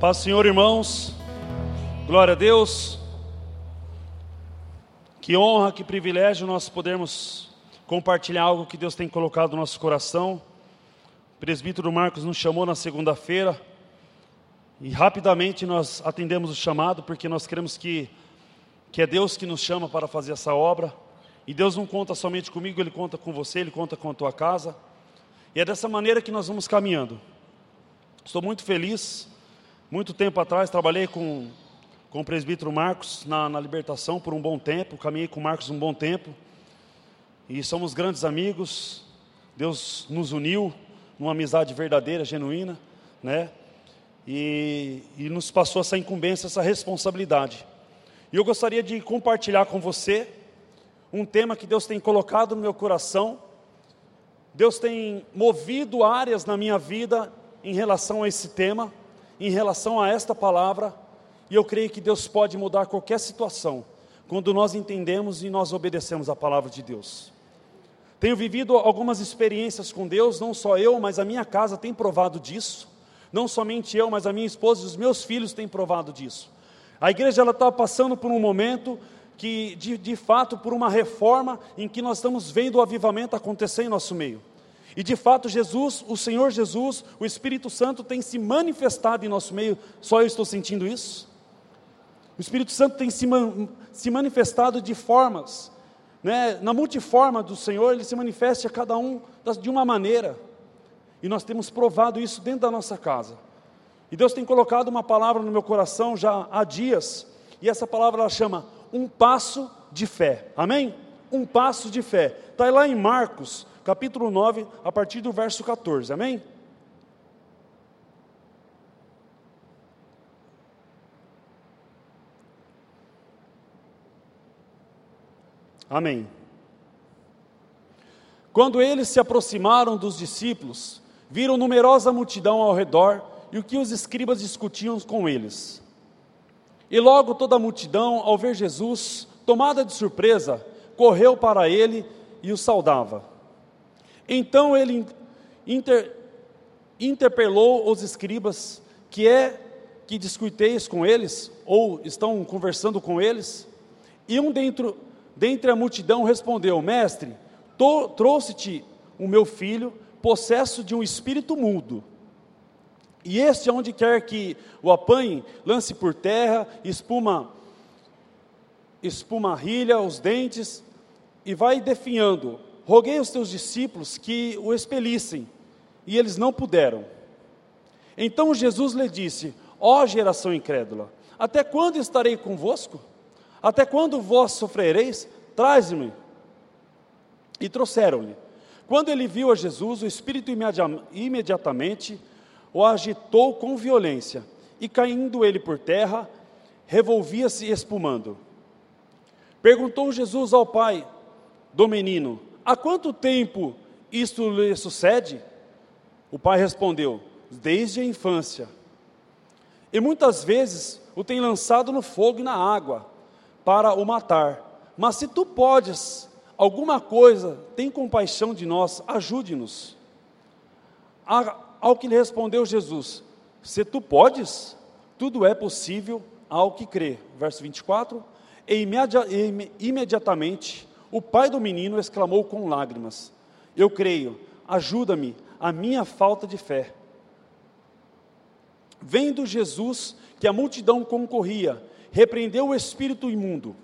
Paz, Senhor, irmãos. Glória a Deus. Que honra, que privilégio nós podermos compartilhar algo que Deus tem colocado no nosso coração. O presbítero Marcos nos chamou na segunda-feira e rapidamente nós atendemos o chamado porque nós queremos que, que é Deus que nos chama para fazer essa obra. E Deus não conta somente comigo, Ele conta com você, Ele conta com a tua casa. E é dessa maneira que nós vamos caminhando. Estou muito feliz muito tempo atrás trabalhei com, com o presbítero Marcos na, na libertação por um bom tempo, caminhei com o Marcos um bom tempo, e somos grandes amigos, Deus nos uniu numa amizade verdadeira, genuína, né? E, e nos passou essa incumbência, essa responsabilidade. E eu gostaria de compartilhar com você um tema que Deus tem colocado no meu coração, Deus tem movido áreas na minha vida em relação a esse tema, em relação a esta palavra, e eu creio que Deus pode mudar qualquer situação, quando nós entendemos e nós obedecemos a palavra de Deus. Tenho vivido algumas experiências com Deus, não só eu, mas a minha casa tem provado disso. Não somente eu, mas a minha esposa e os meus filhos têm provado disso. A igreja ela está passando por um momento que, de, de fato, por uma reforma em que nós estamos vendo o avivamento acontecer em nosso meio. E de fato, Jesus, o Senhor Jesus, o Espírito Santo tem se manifestado em nosso meio. Só eu estou sentindo isso? O Espírito Santo tem se, man, se manifestado de formas, né? na multiforma do Senhor, ele se manifesta a cada um de uma maneira. E nós temos provado isso dentro da nossa casa. E Deus tem colocado uma palavra no meu coração já há dias, e essa palavra ela chama um passo de fé. Amém? Um passo de fé. Está lá em Marcos, capítulo 9, a partir do verso 14, amém? Amém. Quando eles se aproximaram dos discípulos, viram numerosa multidão ao redor e o que os escribas discutiam com eles. E logo toda a multidão, ao ver Jesus, tomada de surpresa, correu para ele e o saudava. Então ele inter, interpelou os escribas, que é que discuteis com eles, ou estão conversando com eles, e um dentro, dentre a multidão respondeu, mestre, trouxe-te o meu filho, possesso de um espírito mudo, e este, onde quer que o apanhe, lance por terra, espuma, espuma rilha os dentes, e vai definhando, Roguei aos teus discípulos que o expelissem, e eles não puderam. Então Jesus lhe disse: Ó geração incrédula, até quando estarei convosco? Até quando vós sofrereis? Traze-me. E trouxeram-lhe. Quando ele viu a Jesus, o Espírito imediatamente o agitou com violência, e caindo ele por terra, revolvia-se espumando. Perguntou Jesus ao pai do menino: Há quanto tempo isto lhe sucede? O pai respondeu: Desde a infância. E muitas vezes o tem lançado no fogo e na água para o matar. Mas se tu podes alguma coisa, tem compaixão de nós, ajude-nos. Ao que lhe respondeu Jesus: Se tu podes, tudo é possível ao que crê. Verso 24. E imediatamente o pai do menino exclamou com lágrimas: Eu creio, ajuda-me, a minha falta de fé. Vendo Jesus que a multidão concorria, repreendeu o espírito imundo,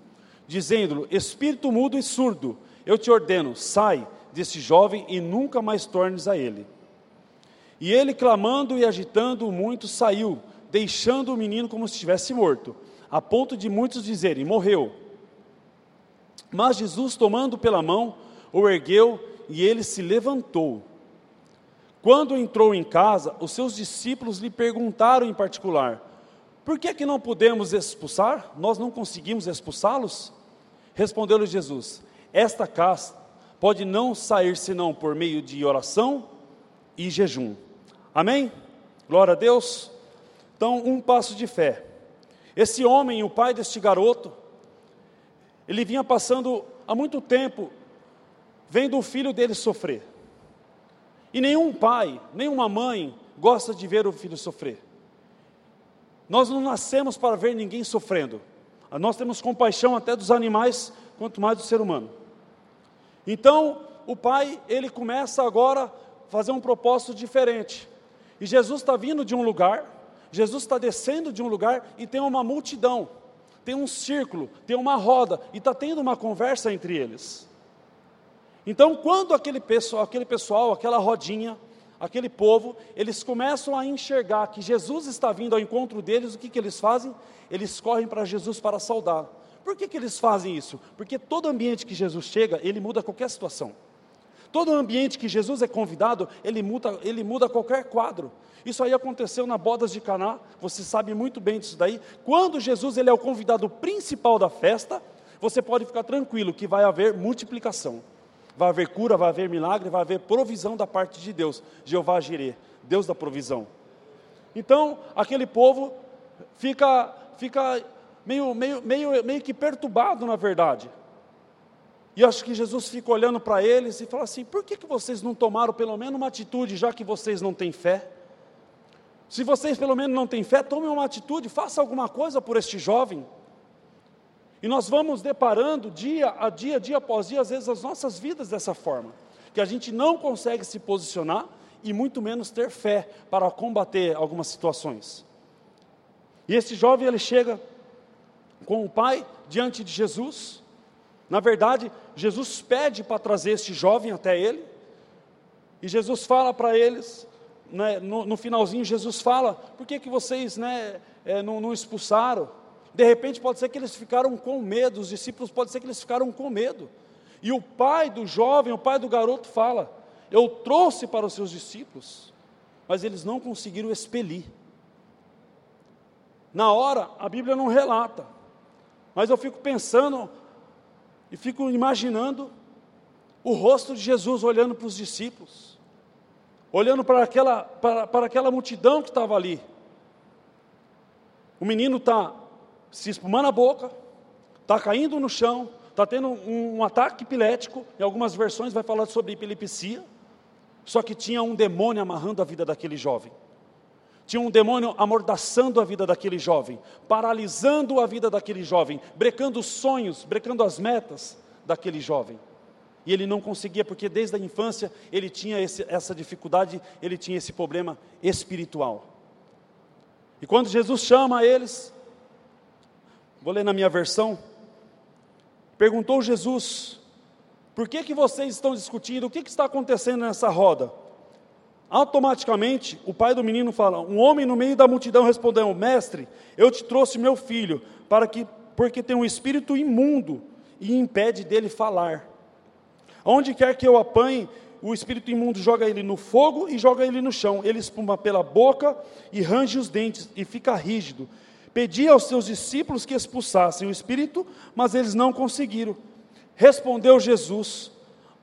dizendo-lhe: Espírito mudo e surdo, eu te ordeno, sai desse jovem e nunca mais tornes a ele. E ele, clamando e agitando muito, saiu, deixando o menino como se estivesse morto, a ponto de muitos dizerem: Morreu. Mas Jesus, tomando pela mão, o ergueu e ele se levantou. Quando entrou em casa, os seus discípulos lhe perguntaram em particular: Por que é que não podemos expulsar? Nós não conseguimos expulsá-los? Respondeu-lhe Jesus: Esta casa pode não sair senão por meio de oração e jejum. Amém? Glória a Deus. Então, um passo de fé. Esse homem, o pai deste garoto, ele vinha passando há muito tempo vendo o filho dele sofrer. E nenhum pai, nenhuma mãe gosta de ver o filho sofrer. Nós não nascemos para ver ninguém sofrendo. Nós temos compaixão até dos animais, quanto mais do ser humano. Então, o pai, ele começa agora a fazer um propósito diferente. E Jesus está vindo de um lugar, Jesus está descendo de um lugar e tem uma multidão, tem um círculo, tem uma roda, e está tendo uma conversa entre eles. Então, quando aquele pessoal, aquele pessoal, aquela rodinha, aquele povo, eles começam a enxergar que Jesus está vindo ao encontro deles, o que, que eles fazem? Eles correm para Jesus para saudar. Por que, que eles fazem isso? Porque todo ambiente que Jesus chega, ele muda qualquer situação. Todo ambiente que Jesus é convidado, ele muda, ele muda qualquer quadro. Isso aí aconteceu na bodas de Caná, você sabe muito bem disso daí. Quando Jesus ele é o convidado principal da festa, você pode ficar tranquilo que vai haver multiplicação. Vai haver cura, vai haver milagre, vai haver provisão da parte de Deus. Jeová Jireh, Deus da provisão. Então, aquele povo fica, fica meio, meio, meio, meio que perturbado, na verdade. E acho que Jesus fica olhando para eles e fala assim: por que, que vocês não tomaram pelo menos uma atitude, já que vocês não têm fé? Se vocês pelo menos não têm fé, tomem uma atitude, faça alguma coisa por este jovem. E nós vamos deparando dia a dia, dia após dia, às vezes as nossas vidas dessa forma, que a gente não consegue se posicionar e muito menos ter fé para combater algumas situações. E esse jovem ele chega com o pai diante de Jesus. Na verdade, Jesus pede para trazer esse jovem até ele. E Jesus fala para eles, né, no, no, finalzinho, Jesus fala: por que, que vocês né, é, não, não expulsaram? De repente pode ser que eles ficaram com medo, os discípulos pode ser que eles ficaram com medo. E o pai do jovem, o pai do garoto fala: Eu trouxe para os seus discípulos, mas eles não conseguiram expelir. Na hora, a Bíblia não relata, mas eu fico pensando e fico imaginando o rosto de Jesus olhando para os discípulos, olhando para aquela, para, para aquela multidão que estava ali. O menino está se espumando a boca, está caindo no chão, está tendo um, um, ataque epilético, em algumas versões vai falar sobre epilepsia, só que tinha um demônio amarrando a vida daquele jovem. Tinha um demônio amordaçando a vida daquele jovem, paralisando a vida daquele jovem, brecando os sonhos, brecando as metas daquele jovem. E ele não conseguia, porque desde a infância ele tinha esse, essa dificuldade, ele tinha esse problema espiritual. E quando Jesus chama eles, Vou ler na minha versão. Perguntou Jesus: Por que, que vocês estão discutindo? O que, que está acontecendo nessa roda? Automaticamente, o pai do menino fala: Um homem no meio da multidão respondeu: Mestre, eu te trouxe meu filho, para que, porque tem um espírito imundo e impede dele falar. Onde quer que eu apanhe, o espírito imundo joga ele no fogo e joga ele no chão. Ele espuma pela boca e range os dentes e fica rígido. Pedia aos seus discípulos que expulsassem o espírito, mas eles não conseguiram. Respondeu Jesus: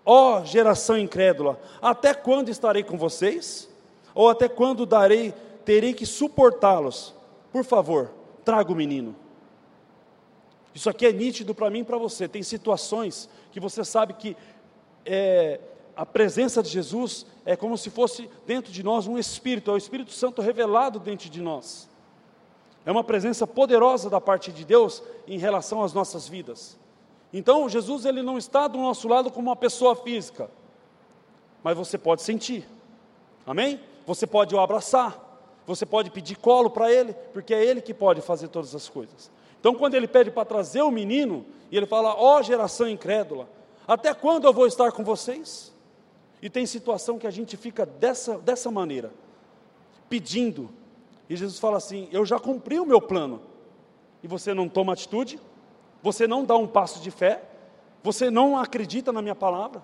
Ó oh, geração incrédula, até quando estarei com vocês? Ou até quando darei, terei que suportá-los? Por favor, traga o menino. Isso aqui é nítido para mim e para você. Tem situações que você sabe que é, a presença de Jesus é como se fosse dentro de nós um Espírito, é o Espírito Santo revelado dentro de nós. É uma presença poderosa da parte de Deus em relação às nossas vidas. Então, Jesus ele não está do nosso lado como uma pessoa física, mas você pode sentir. Amém? Você pode o abraçar, você pode pedir colo para ele, porque é ele que pode fazer todas as coisas. Então, quando ele pede para trazer o menino, e ele fala: "Ó oh, geração incrédula, até quando eu vou estar com vocês?" E tem situação que a gente fica dessa dessa maneira, pedindo, e Jesus fala assim: Eu já cumpri o meu plano. E você não toma atitude, você não dá um passo de fé, você não acredita na minha palavra.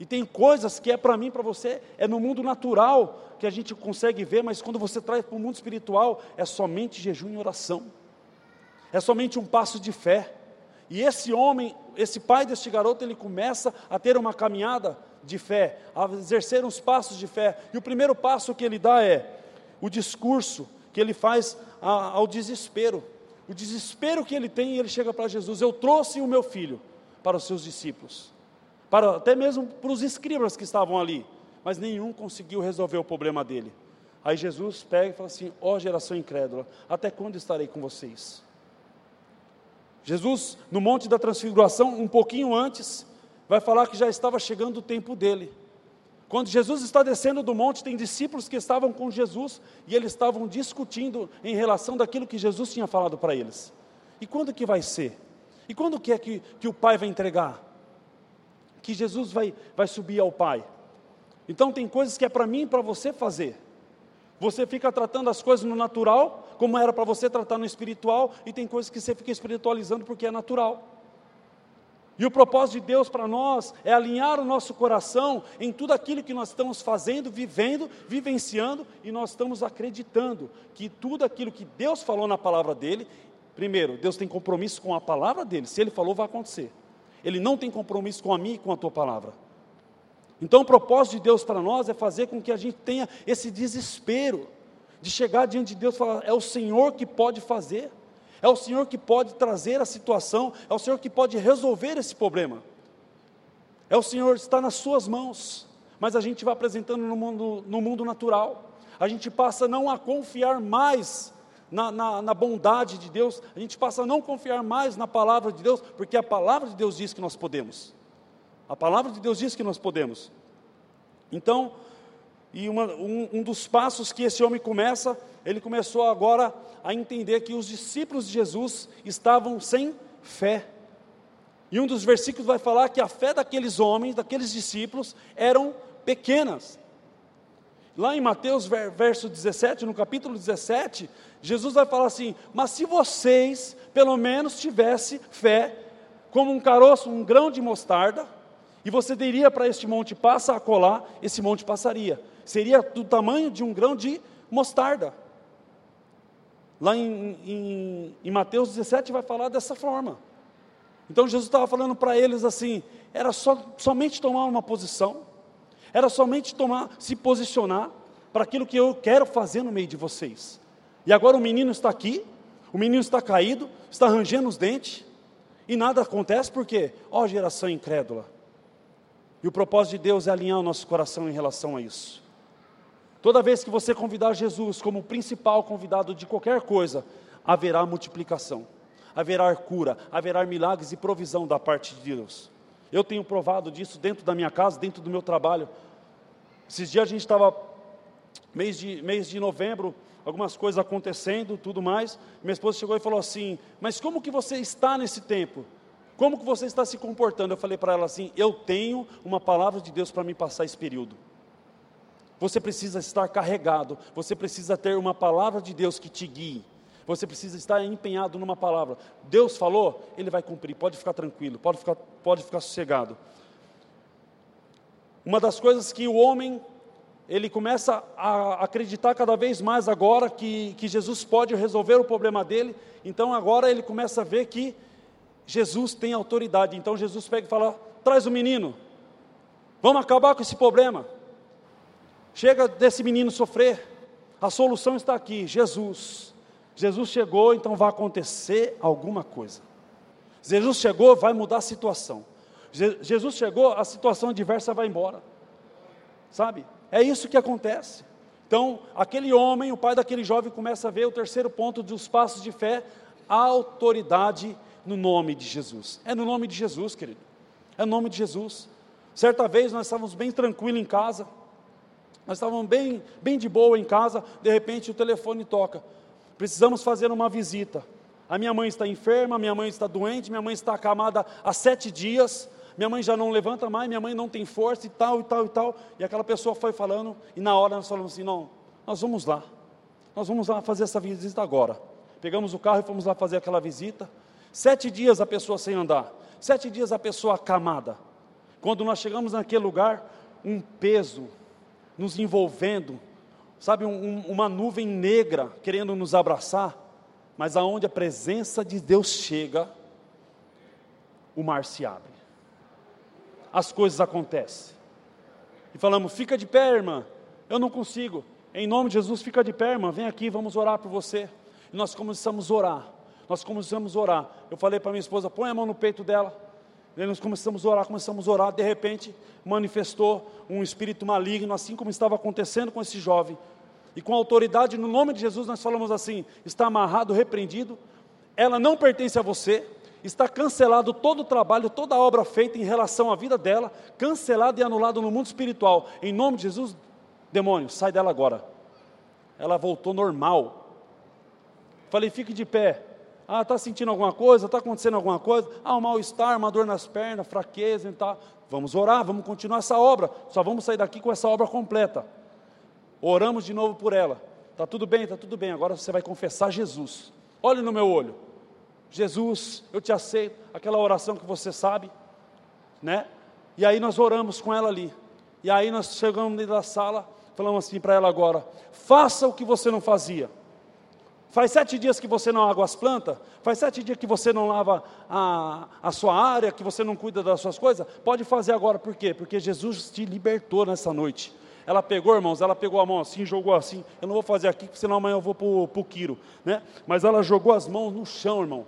E tem coisas que é para mim, para você, é no mundo natural que a gente consegue ver, mas quando você traz para o mundo espiritual, é somente jejum e oração. É somente um passo de fé. E esse homem, esse pai deste garoto, ele começa a ter uma caminhada de fé, a exercer uns passos de fé. E o primeiro passo que ele dá é o discurso que ele faz ao desespero. O desespero que ele tem, ele chega para Jesus: Eu trouxe o meu filho para os seus discípulos, para até mesmo para os escribas que estavam ali, mas nenhum conseguiu resolver o problema dele. Aí Jesus pega e fala assim: Ó oh, geração incrédula, até quando estarei com vocês? Jesus, no Monte da Transfiguração, um pouquinho antes, vai falar que já estava chegando o tempo dele. Quando Jesus está descendo do monte, tem discípulos que estavam com Jesus e eles estavam discutindo em relação daquilo que Jesus tinha falado para eles. E quando que vai ser? E quando que é que, que o Pai vai entregar? Que Jesus vai, vai subir ao Pai? Então tem coisas que é para mim e para você fazer. Você fica tratando as coisas no natural, como era para você tratar no espiritual, e tem coisas que você fica espiritualizando porque é natural. E o propósito de Deus para nós é alinhar o nosso coração em tudo aquilo que nós estamos fazendo, vivendo, vivenciando, e nós estamos acreditando que tudo aquilo que Deus falou na palavra dele, primeiro, Deus tem compromisso com a palavra dele, se ele falou, vai acontecer. Ele não tem compromisso com a mim e com a tua palavra. Então, o propósito de Deus para nós é fazer com que a gente tenha esse desespero de chegar diante de Deus e falar: é o Senhor que pode fazer, é o Senhor que pode trazer a situação, é o Senhor que pode resolver esse problema. É o Senhor, está nas Suas mãos, mas a gente vai apresentando no mundo, no mundo natural, a gente passa não a confiar mais na, na, na, bondade de Deus, a gente passa a não confiar mais na palavra de Deus, porque a palavra de Deus diz que nós podemos. A palavra de Deus diz que nós podemos. Então, e uma, um, um dos passos que esse homem começa, ele começou agora a entender que os discípulos de Jesus estavam sem fé. E um dos versículos vai falar que a fé daqueles homens, daqueles discípulos, eram pequenas. Lá em Mateus, verso 17, no capítulo 17, Jesus vai falar assim: Mas se vocês, pelo menos, tivessem fé, como um caroço, um grão de mostarda, e você diria para este monte, passa a colar, esse monte passaria. Seria do tamanho de um grão de mostarda. Lá em, em, em Mateus 17 vai falar dessa forma. Então Jesus estava falando para eles assim: era só, somente tomar uma posição, era somente tomar, se posicionar para aquilo que eu quero fazer no meio de vocês. E agora o menino está aqui, o menino está caído, está rangendo os dentes, e nada acontece porque, ó geração incrédula, e o propósito de Deus é alinhar o nosso coração em relação a isso. Toda vez que você convidar Jesus como principal convidado de qualquer coisa, haverá multiplicação, haverá cura, haverá milagres e provisão da parte de Deus. Eu tenho provado disso dentro da minha casa, dentro do meu trabalho. Esses dias a gente estava, mês de, mês de novembro, algumas coisas acontecendo, tudo mais. Minha esposa chegou e falou assim: Mas como que você está nesse tempo? Como que você está se comportando? Eu falei para ela assim: eu tenho uma palavra de Deus para me passar esse período. Você precisa estar carregado, você precisa ter uma palavra de Deus que te guie. Você precisa estar empenhado numa palavra. Deus falou, Ele vai cumprir. Pode ficar tranquilo, pode ficar, pode ficar sossegado. Uma das coisas que o homem ele começa a acreditar cada vez mais agora que, que Jesus pode resolver o problema dele. Então agora ele começa a ver que Jesus tem autoridade. Então Jesus pega e fala: traz o menino, vamos acabar com esse problema. Chega desse menino sofrer, a solução está aqui: Jesus. Jesus chegou, então vai acontecer alguma coisa. Jesus chegou, vai mudar a situação. Jesus chegou, a situação adversa vai embora. Sabe? É isso que acontece. Então, aquele homem, o pai daquele jovem, começa a ver o terceiro ponto dos passos de fé, a autoridade no nome de Jesus. É no nome de Jesus, querido. É no nome de Jesus. Certa vez nós estávamos bem tranquilos em casa. Nós estávamos bem, bem de boa em casa, de repente o telefone toca. Precisamos fazer uma visita. A minha mãe está enferma, minha mãe está doente, minha mãe está acamada há sete dias, minha mãe já não levanta mais, minha mãe não tem força e tal, e tal, e tal. E aquela pessoa foi falando, e na hora nós falamos assim: não, nós vamos lá, nós vamos lá fazer essa visita agora. Pegamos o carro e fomos lá fazer aquela visita. Sete dias a pessoa sem andar, sete dias a pessoa acamada. Quando nós chegamos naquele lugar, um peso nos envolvendo, sabe, um, uma nuvem negra querendo nos abraçar, mas aonde a presença de Deus chega, o mar se abre, as coisas acontecem. E falamos: fica de pé, irmã, eu não consigo. Em nome de Jesus, fica de pé, irmã, vem aqui, vamos orar por você. E nós começamos a orar nós começamos a orar. Eu falei para minha esposa, põe a mão no peito dela. E nós começamos a orar, começamos a orar. De repente, manifestou um espírito maligno, assim como estava acontecendo com esse jovem. E com autoridade, no nome de Jesus, nós falamos assim: está amarrado, repreendido, ela não pertence a você, está cancelado todo o trabalho, toda a obra feita em relação à vida dela, cancelado e anulado no mundo espiritual. Em nome de Jesus, demônio, sai dela agora. Ela voltou normal. Falei, fique de pé. Ah, está sentindo alguma coisa? Está acontecendo alguma coisa? Ah, um mal-estar, uma dor nas pernas, fraqueza e tal. Vamos orar, vamos continuar essa obra. Só vamos sair daqui com essa obra completa. Oramos de novo por ela. Está tudo bem, está tudo bem. Agora você vai confessar Jesus. Olhe no meu olho. Jesus, eu te aceito. Aquela oração que você sabe, né? E aí nós oramos com ela ali. E aí nós chegamos dentro da sala, falamos assim para ela agora: faça o que você não fazia. Faz sete dias que você não água as plantas, faz sete dias que você não lava a, a sua área, que você não cuida das suas coisas, pode fazer agora, por quê? Porque Jesus te libertou nessa noite. Ela pegou, irmãos, ela pegou a mão assim, jogou assim. Eu não vou fazer aqui, porque senão amanhã eu vou para o Quiro. Né? Mas ela jogou as mãos no chão, irmão.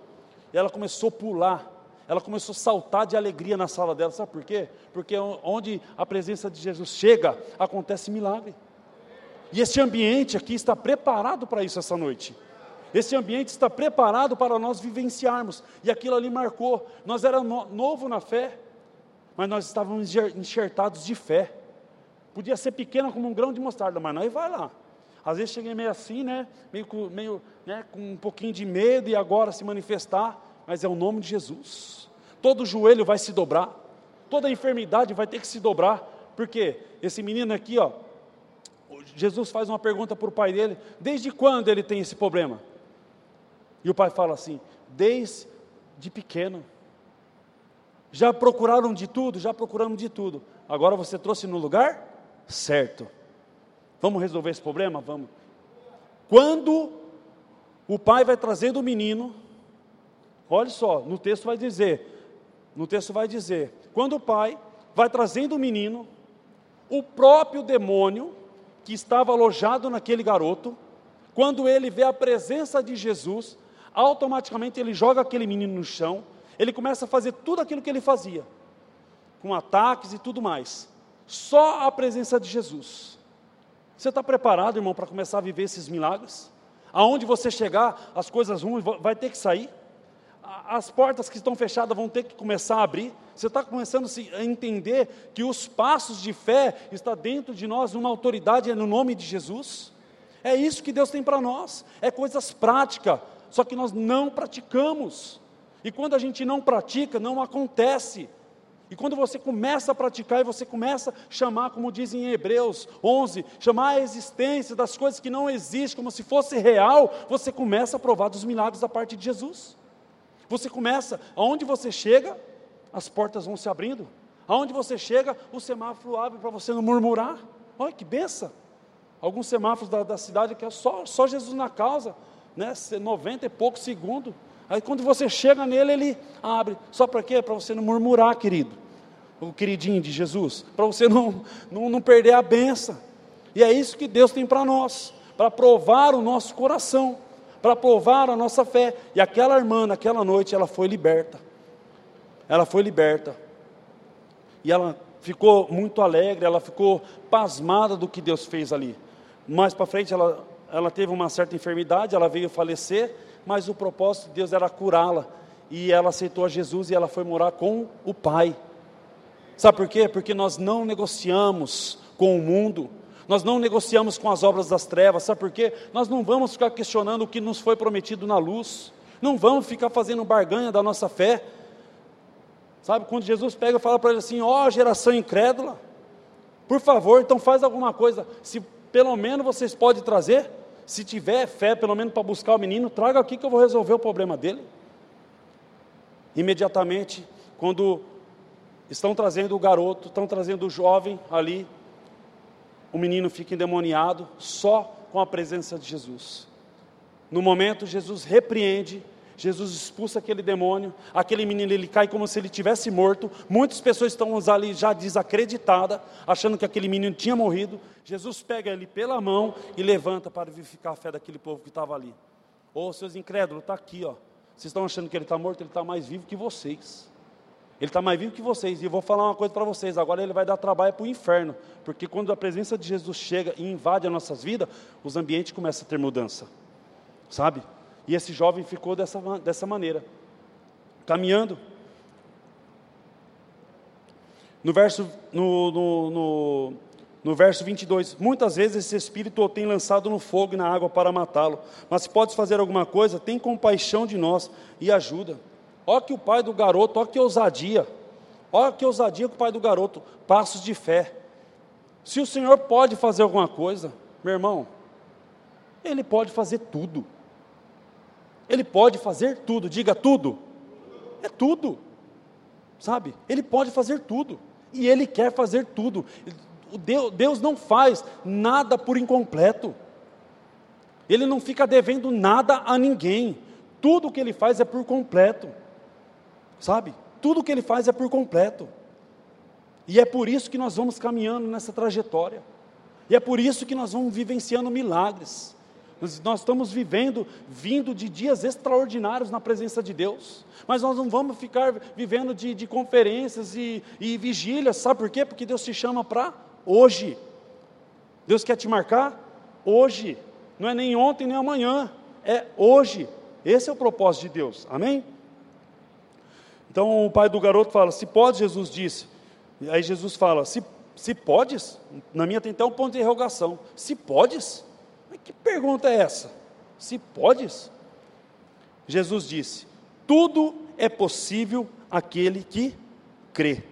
E ela começou a pular. Ela começou a saltar de alegria na sala dela. Sabe por quê? Porque onde a presença de Jesus chega, acontece milagre. E esse ambiente aqui está preparado para isso essa noite. Esse ambiente está preparado para nós vivenciarmos. E aquilo ali marcou. Nós no, novo na fé, mas nós estávamos enxertados de fé. Podia ser pequena como um grão de mostarda, mas nós vai lá. Às vezes cheguei meio assim, né? Meio, meio né? com um pouquinho de medo e agora se manifestar, mas é o nome de Jesus. Todo joelho vai se dobrar, toda enfermidade vai ter que se dobrar, porque esse menino aqui, ó, Jesus faz uma pergunta para o pai dele: desde quando ele tem esse problema? E o pai fala assim: desde pequeno. Já procuraram de tudo? Já procuramos de tudo. Agora você trouxe no lugar certo. Vamos resolver esse problema? Vamos. Quando o pai vai trazendo o menino, olha só, no texto vai dizer, no texto vai dizer, quando o pai vai trazendo o menino, o próprio demônio que estava alojado naquele garoto, quando ele vê a presença de Jesus, automaticamente ele joga aquele menino no chão, ele começa a fazer tudo aquilo que ele fazia, com ataques e tudo mais. Só a presença de Jesus. Você está preparado, irmão, para começar a viver esses milagres? Aonde você chegar, as coisas ruins vai ter que sair. As portas que estão fechadas vão ter que começar a abrir. Você está começando a entender que os passos de fé está dentro de nós, uma autoridade é no nome de Jesus. É isso que Deus tem para nós. É coisas práticas, só que nós não praticamos. E quando a gente não pratica, não acontece. E quando você começa a praticar e você começa a chamar, como dizem em Hebreus 11, chamar a existência das coisas que não existem como se fosse real, você começa a provar dos milagres da parte de Jesus. Você começa, aonde você chega, as portas vão se abrindo. Aonde você chega, o semáforo abre para você não murmurar. Olha que benção. Alguns semáforos da, da cidade que é só, só Jesus na causa, né? 90 e poucos segundos. Aí quando você chega nele, ele abre. Só para quê? Para você não murmurar, querido. O queridinho de Jesus. Para você não, não, não perder a benção. E é isso que Deus tem para nós. Para provar o nosso coração. Para provar a nossa fé. E aquela irmã, naquela noite, ela foi liberta. Ela foi liberta. E ela ficou muito alegre, ela ficou pasmada do que Deus fez ali. Mais para frente, ela, ela teve uma certa enfermidade, ela veio falecer mas o propósito de Deus era curá-la. E ela aceitou a Jesus e ela foi morar com o Pai. Sabe por quê? Porque nós não negociamos com o mundo, nós não negociamos com as obras das trevas, sabe por quê? Nós não vamos ficar questionando o que nos foi prometido na luz, não vamos ficar fazendo barganha da nossa fé. Sabe, quando Jesus pega e fala para ele assim: ó oh, geração incrédula, por favor, então faz alguma coisa, se pelo menos vocês podem trazer, se tiver fé, pelo menos para buscar o menino, traga aqui que eu vou resolver o problema dele. Imediatamente, quando estão trazendo o garoto, estão trazendo o jovem ali, o menino fica endemoniado só com a presença de Jesus. No momento, Jesus repreende Jesus expulsa aquele demônio, aquele menino ele cai como se ele tivesse morto. Muitas pessoas estão ali já desacreditadas, achando que aquele menino tinha morrido. Jesus pega ele pela mão e levanta para verificar a fé daquele povo que estava ali. Ô oh, seus incrédulos, está aqui, ó. Vocês estão achando que ele está morto, ele está mais vivo que vocês. Ele está mais vivo que vocês. E eu vou falar uma coisa para vocês: agora ele vai dar trabalho para o inferno. Porque quando a presença de Jesus chega e invade as nossas vidas, os ambientes começam a ter mudança. Sabe? E esse jovem ficou dessa, dessa maneira, caminhando. No verso, no, no, no, no verso 22, muitas vezes esse espírito o tem lançado no fogo e na água para matá-lo, mas se podes fazer alguma coisa, tem compaixão de nós e ajuda. Olha que o pai do garoto, olha que ousadia, olha que ousadia que o pai do garoto, passos de fé. Se o Senhor pode fazer alguma coisa, meu irmão, Ele pode fazer tudo. Ele pode fazer tudo, diga tudo. É tudo, sabe? Ele pode fazer tudo e Ele quer fazer tudo. Deus não faz nada por incompleto. Ele não fica devendo nada a ninguém. Tudo que Ele faz é por completo, sabe? Tudo que Ele faz é por completo. E é por isso que nós vamos caminhando nessa trajetória. E é por isso que nós vamos vivenciando milagres. Nós estamos vivendo, vindo de dias extraordinários na presença de Deus. Mas nós não vamos ficar vivendo de, de conferências e, e vigílias, sabe por quê? Porque Deus te chama para hoje. Deus quer te marcar hoje. Não é nem ontem nem amanhã, é hoje. Esse é o propósito de Deus, amém? Então o pai do garoto fala: Se pode, Jesus disse. Aí Jesus fala: Se, se podes, na minha tem até um ponto de interrogação: Se podes? Que pergunta é essa? Se podes? Jesus disse: Tudo é possível aquele que crê.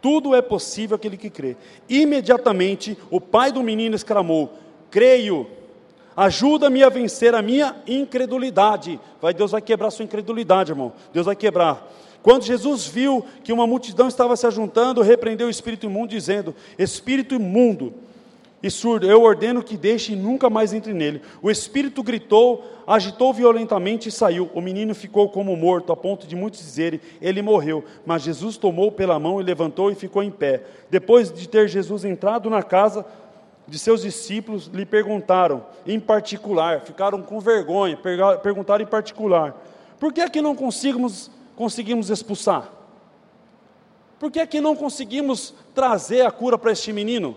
Tudo é possível aquele que crê. Imediatamente o pai do menino exclamou: Creio, ajuda-me a vencer a minha incredulidade. Vai, Deus vai quebrar sua incredulidade, irmão. Deus vai quebrar. Quando Jesus viu que uma multidão estava se ajuntando, repreendeu o espírito imundo, dizendo: Espírito imundo, e surdo, eu ordeno que deixe e nunca mais entre nele. O espírito gritou, agitou violentamente e saiu. O menino ficou como morto, a ponto de muitos dizerem, ele morreu. Mas Jesus tomou pela mão e levantou e ficou em pé. Depois de ter Jesus entrado na casa de seus discípulos, lhe perguntaram em particular, ficaram com vergonha, perguntaram em particular: por que é que não conseguimos, conseguimos expulsar? Por que é que não conseguimos trazer a cura para este menino?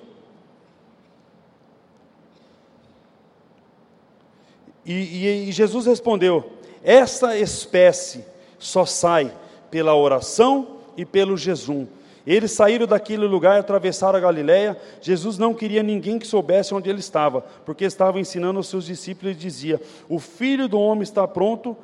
E, e, e Jesus respondeu: Essa espécie só sai pela oração e pelo jejum. Eles saíram daquele lugar e atravessaram a Galiléia. Jesus não queria ninguém que soubesse onde ele estava, porque estava ensinando aos seus discípulos e dizia: O filho do homem está pronto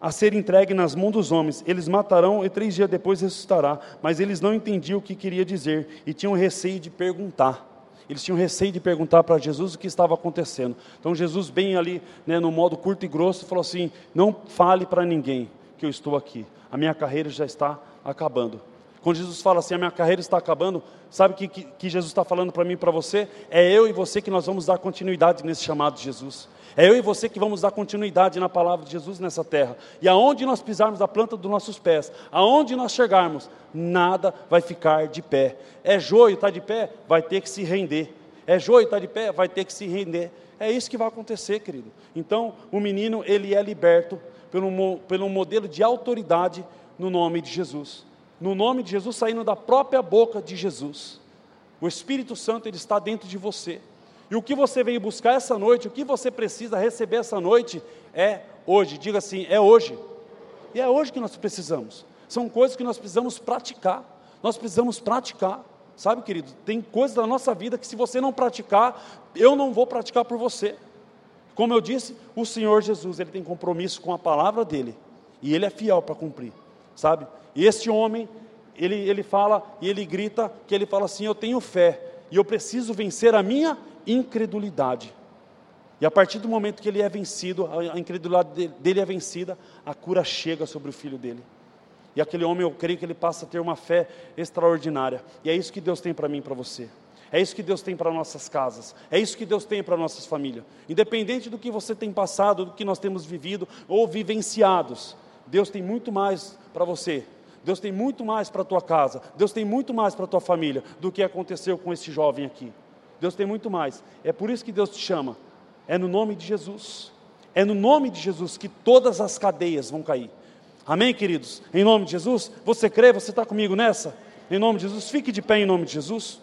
a ser entregue nas mãos dos homens. Eles matarão e três dias depois ressuscitará. Mas eles não entendiam o que queria dizer e tinham receio de perguntar. Eles tinham receio de perguntar para Jesus o que estava acontecendo. Então Jesus, bem ali, né, no modo curto e grosso, falou assim: Não fale para ninguém que eu estou aqui. A minha carreira já está acabando. Quando Jesus fala assim, a minha carreira está acabando, sabe o que, que, que Jesus está falando para mim e para você? É eu e você que nós vamos dar continuidade nesse chamado de Jesus. É eu e você que vamos dar continuidade na palavra de Jesus nessa terra. E aonde nós pisarmos a planta dos nossos pés, aonde nós chegarmos, nada vai ficar de pé. É joio, está de pé? Vai ter que se render. É joio, está de pé? Vai ter que se render. É isso que vai acontecer, querido. Então, o menino, ele é liberto pelo, pelo modelo de autoridade no nome de Jesus. No nome de Jesus, saindo da própria boca de Jesus. O Espírito Santo, ele está dentro de você. E o que você veio buscar essa noite, o que você precisa receber essa noite é hoje. Diga assim: é hoje. E é hoje que nós precisamos. São coisas que nós precisamos praticar. Nós precisamos praticar. Sabe, querido, tem coisas da nossa vida que se você não praticar, eu não vou praticar por você. Como eu disse, o Senhor Jesus, ele tem compromisso com a palavra dele. E ele é fiel para cumprir, sabe? E este homem, ele, ele fala e ele grita que ele fala assim: Eu tenho fé e eu preciso vencer a minha incredulidade. E a partir do momento que ele é vencido, a incredulidade dele é vencida, a cura chega sobre o filho dele. E aquele homem, eu creio que ele passa a ter uma fé extraordinária. E é isso que Deus tem para mim e para você. É isso que Deus tem para nossas casas. É isso que Deus tem para nossas famílias. Independente do que você tem passado, do que nós temos vivido ou vivenciados, Deus tem muito mais para você. Deus tem muito mais para a tua casa. Deus tem muito mais para a tua família do que aconteceu com esse jovem aqui. Deus tem muito mais. É por isso que Deus te chama. É no nome de Jesus. É no nome de Jesus que todas as cadeias vão cair. Amém, queridos? Em nome de Jesus? Você crê? Você está comigo nessa? Em nome de Jesus? Fique de pé em nome de Jesus.